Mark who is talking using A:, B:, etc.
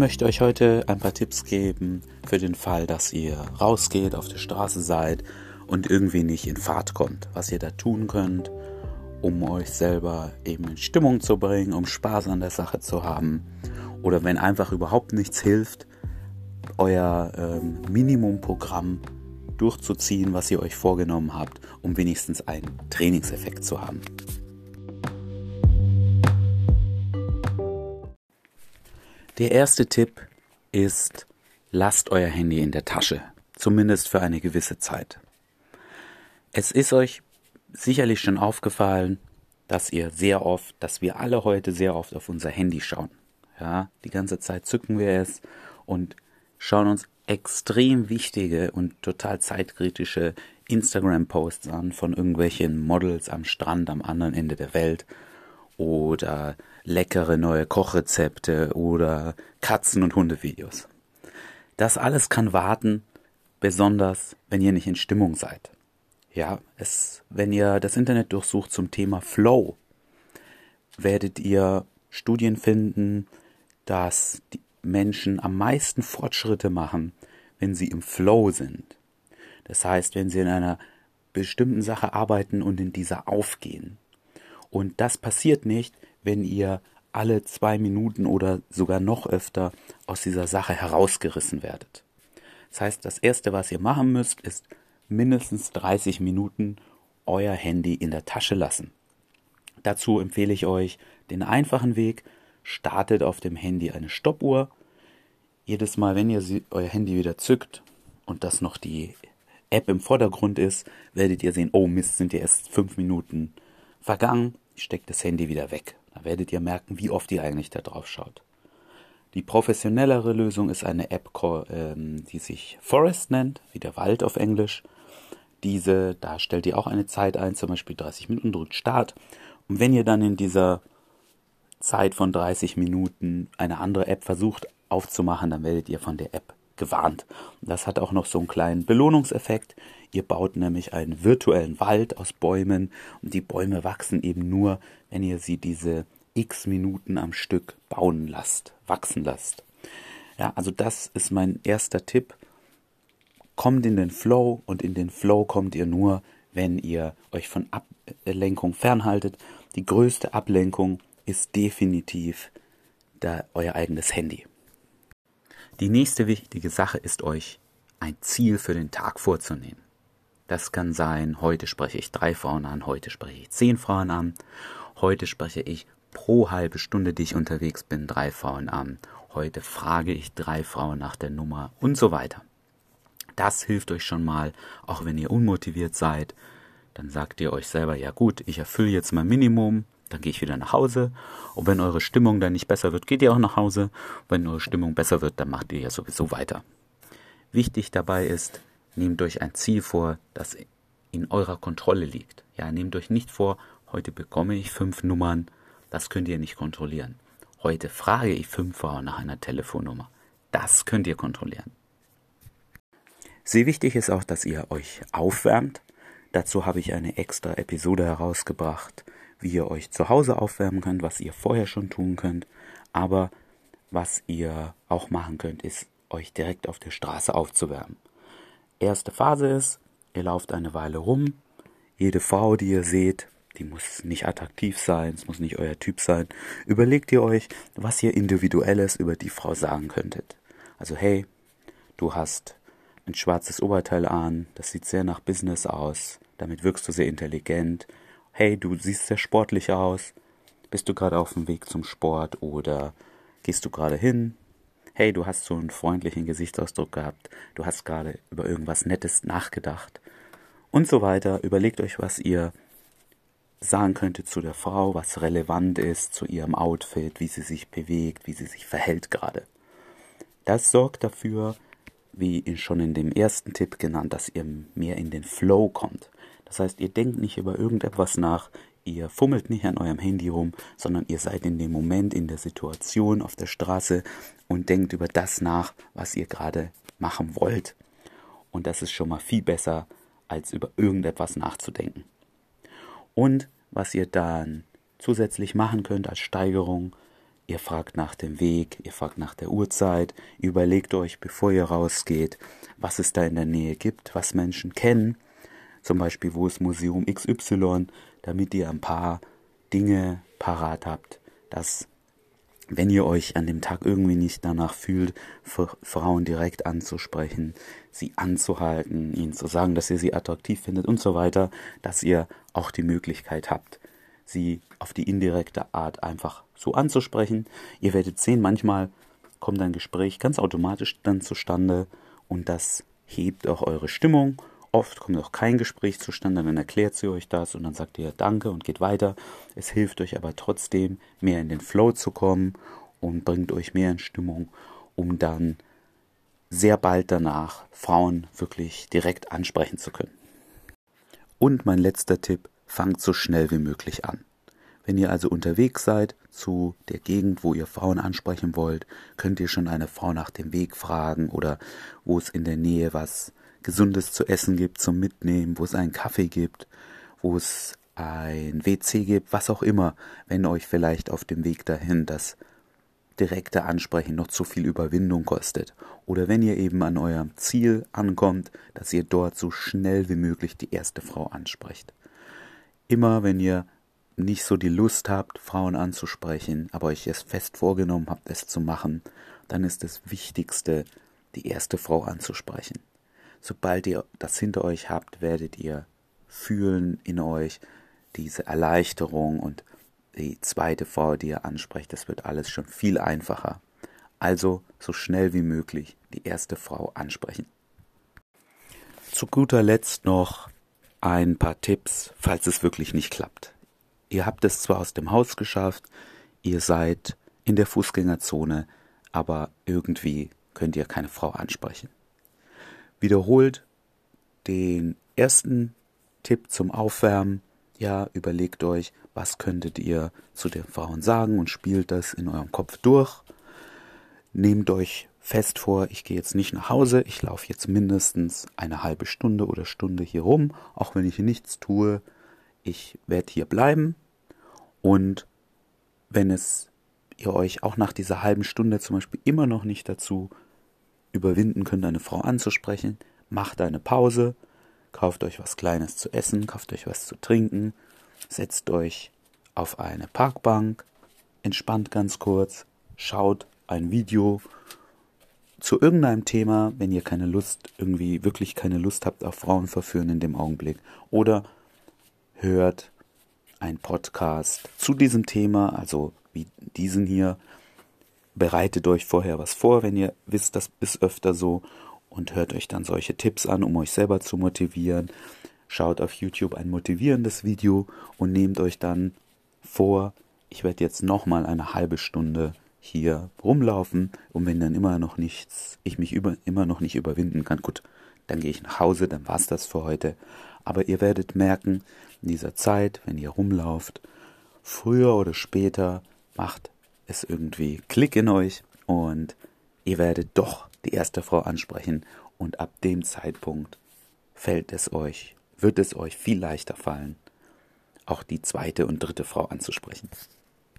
A: möchte euch heute ein paar Tipps geben für den Fall, dass ihr rausgeht, auf der Straße seid und irgendwie nicht in Fahrt kommt. Was ihr da tun könnt, um euch selber eben in Stimmung zu bringen, um Spaß an der Sache zu haben. Oder wenn einfach überhaupt nichts hilft, euer ähm, Minimumprogramm durchzuziehen, was ihr euch vorgenommen habt, um wenigstens einen Trainingseffekt zu haben. Der erste Tipp ist, lasst euer Handy in der Tasche, zumindest für eine gewisse Zeit. Es ist euch sicherlich schon aufgefallen, dass ihr sehr oft, dass wir alle heute sehr oft auf unser Handy schauen. Ja, die ganze Zeit zücken wir es und schauen uns extrem wichtige und total zeitkritische Instagram-Posts an von irgendwelchen Models am Strand am anderen Ende der Welt oder leckere neue Kochrezepte oder Katzen- und Hundevideos. Das alles kann warten, besonders wenn ihr nicht in Stimmung seid. Ja, es, wenn ihr das Internet durchsucht zum Thema Flow, werdet ihr Studien finden, dass die Menschen am meisten Fortschritte machen, wenn sie im Flow sind. Das heißt, wenn sie in einer bestimmten Sache arbeiten und in dieser aufgehen. Und das passiert nicht, wenn ihr alle zwei Minuten oder sogar noch öfter aus dieser Sache herausgerissen werdet. Das heißt, das Erste, was ihr machen müsst, ist mindestens 30 Minuten euer Handy in der Tasche lassen. Dazu empfehle ich euch den einfachen Weg. Startet auf dem Handy eine Stoppuhr. Jedes Mal, wenn ihr euer Handy wieder zückt und das noch die App im Vordergrund ist, werdet ihr sehen, oh Mist, sind ja erst fünf Minuten vergangen. Ich stecke das Handy wieder weg. Da werdet ihr merken, wie oft ihr eigentlich da drauf schaut. Die professionellere Lösung ist eine App, ähm, die sich Forest nennt, wie der Wald auf Englisch. Diese, da stellt ihr auch eine Zeit ein, zum Beispiel 30 Minuten, drückt Start. Und wenn ihr dann in dieser Zeit von 30 Minuten eine andere App versucht aufzumachen, dann werdet ihr von der App gewarnt. Das hat auch noch so einen kleinen Belohnungseffekt. Ihr baut nämlich einen virtuellen Wald aus Bäumen und die Bäume wachsen eben nur, wenn ihr sie diese x Minuten am Stück bauen lasst, wachsen lasst. Ja, also das ist mein erster Tipp. Kommt in den Flow und in den Flow kommt ihr nur, wenn ihr euch von Ablenkung fernhaltet. Die größte Ablenkung ist definitiv da euer eigenes Handy. Die nächste wichtige Sache ist euch ein Ziel für den Tag vorzunehmen. Das kann sein, heute spreche ich drei Frauen an, heute spreche ich zehn Frauen an, heute spreche ich pro halbe Stunde, die ich unterwegs bin, drei Frauen an, heute frage ich drei Frauen nach der Nummer und so weiter. Das hilft euch schon mal, auch wenn ihr unmotiviert seid, dann sagt ihr euch selber, ja gut, ich erfülle jetzt mein Minimum, dann gehe ich wieder nach Hause. Und wenn eure Stimmung dann nicht besser wird, geht ihr auch nach Hause. Wenn eure Stimmung besser wird, dann macht ihr ja sowieso weiter. Wichtig dabei ist, nehmt euch ein Ziel vor, das in eurer Kontrolle liegt. Ja, nehmt euch nicht vor, heute bekomme ich fünf Nummern, das könnt ihr nicht kontrollieren. Heute frage ich fünf Frauen nach einer Telefonnummer. Das könnt ihr kontrollieren. Sehr wichtig ist auch, dass ihr euch aufwärmt. Dazu habe ich eine extra Episode herausgebracht, wie ihr euch zu Hause aufwärmen könnt, was ihr vorher schon tun könnt. Aber was ihr auch machen könnt, ist euch direkt auf der Straße aufzuwärmen. Erste Phase ist, ihr lauft eine Weile rum. Jede Frau, die ihr seht, die muss nicht attraktiv sein, es muss nicht euer Typ sein. Überlegt ihr euch, was ihr individuelles über die Frau sagen könntet. Also hey, du hast ein schwarzes Oberteil an, das sieht sehr nach Business aus, damit wirkst du sehr intelligent, hey, du siehst sehr sportlich aus, bist du gerade auf dem Weg zum Sport oder gehst du gerade hin? Hey, du hast so einen freundlichen Gesichtsausdruck gehabt, du hast gerade über irgendwas Nettes nachgedacht und so weiter. Überlegt euch, was ihr sagen könntet zu der Frau, was relevant ist zu ihrem Outfit, wie sie sich bewegt, wie sie sich verhält gerade. Das sorgt dafür, wie schon in dem ersten Tipp genannt, dass ihr mehr in den Flow kommt. Das heißt, ihr denkt nicht über irgendetwas nach, ihr fummelt nicht an eurem Handy rum, sondern ihr seid in dem Moment, in der Situation auf der Straße und denkt über das nach, was ihr gerade machen wollt. Und das ist schon mal viel besser, als über irgendetwas nachzudenken. Und was ihr dann zusätzlich machen könnt als Steigerung, Ihr fragt nach dem Weg, ihr fragt nach der Uhrzeit, überlegt euch, bevor ihr rausgeht, was es da in der Nähe gibt, was Menschen kennen, zum Beispiel wo ist Museum XY, damit ihr ein paar Dinge parat habt, dass wenn ihr euch an dem Tag irgendwie nicht danach fühlt, Frauen direkt anzusprechen, sie anzuhalten, ihnen zu sagen, dass ihr sie attraktiv findet und so weiter, dass ihr auch die Möglichkeit habt, sie auf die indirekte Art einfach so anzusprechen. Ihr werdet sehen, manchmal kommt ein Gespräch ganz automatisch dann zustande und das hebt auch eure Stimmung. Oft kommt auch kein Gespräch zustande, dann erklärt sie euch das und dann sagt ihr Danke und geht weiter. Es hilft euch aber trotzdem, mehr in den Flow zu kommen und bringt euch mehr in Stimmung, um dann sehr bald danach Frauen wirklich direkt ansprechen zu können. Und mein letzter Tipp, fangt so schnell wie möglich an. Wenn ihr also unterwegs seid zu der Gegend, wo ihr Frauen ansprechen wollt, könnt ihr schon eine Frau nach dem Weg fragen oder wo es in der Nähe was Gesundes zu essen gibt zum Mitnehmen, wo es einen Kaffee gibt, wo es ein WC gibt, was auch immer, wenn euch vielleicht auf dem Weg dahin das direkte Ansprechen noch zu viel Überwindung kostet. Oder wenn ihr eben an eurem Ziel ankommt, dass ihr dort so schnell wie möglich die erste Frau ansprecht. Immer wenn ihr nicht so die Lust habt, Frauen anzusprechen, aber euch es fest vorgenommen habt, es zu machen, dann ist das Wichtigste, die erste Frau anzusprechen. Sobald ihr das hinter euch habt, werdet ihr fühlen in euch diese Erleichterung und die zweite Frau, die ihr ansprecht, das wird alles schon viel einfacher. Also so schnell wie möglich die erste Frau ansprechen. Zu guter Letzt noch ein paar Tipps, falls es wirklich nicht klappt. Ihr habt es zwar aus dem Haus geschafft, ihr seid in der Fußgängerzone, aber irgendwie könnt ihr keine Frau ansprechen. Wiederholt den ersten Tipp zum Aufwärmen. Ja, überlegt euch, was könntet ihr zu den Frauen sagen und spielt das in eurem Kopf durch. Nehmt euch fest vor, ich gehe jetzt nicht nach Hause, ich laufe jetzt mindestens eine halbe Stunde oder Stunde hier rum, auch wenn ich nichts tue, ich werde hier bleiben und wenn es ihr euch auch nach dieser halben Stunde zum Beispiel immer noch nicht dazu überwinden könnt, eine Frau anzusprechen, macht eine Pause, kauft euch was Kleines zu essen, kauft euch was zu trinken, setzt euch auf eine Parkbank, entspannt ganz kurz, schaut ein Video zu irgendeinem Thema, wenn ihr keine Lust, irgendwie wirklich keine Lust habt auf Frauen verführen in dem Augenblick, oder hört ein Podcast zu diesem Thema, also wie diesen hier. Bereitet euch vorher was vor, wenn ihr wisst, das ist öfter so und hört euch dann solche Tipps an, um euch selber zu motivieren. Schaut auf YouTube ein motivierendes Video und nehmt euch dann vor, ich werde jetzt nochmal eine halbe Stunde hier rumlaufen und wenn dann immer noch nichts, ich mich über, immer noch nicht überwinden kann, gut, dann gehe ich nach Hause, dann war's das für heute. Aber ihr werdet merken, in dieser Zeit, wenn ihr rumlauft, früher oder später macht es irgendwie Klick in euch und ihr werdet doch die erste Frau ansprechen und ab dem Zeitpunkt fällt es euch, wird es euch viel leichter fallen, auch die zweite und dritte Frau anzusprechen.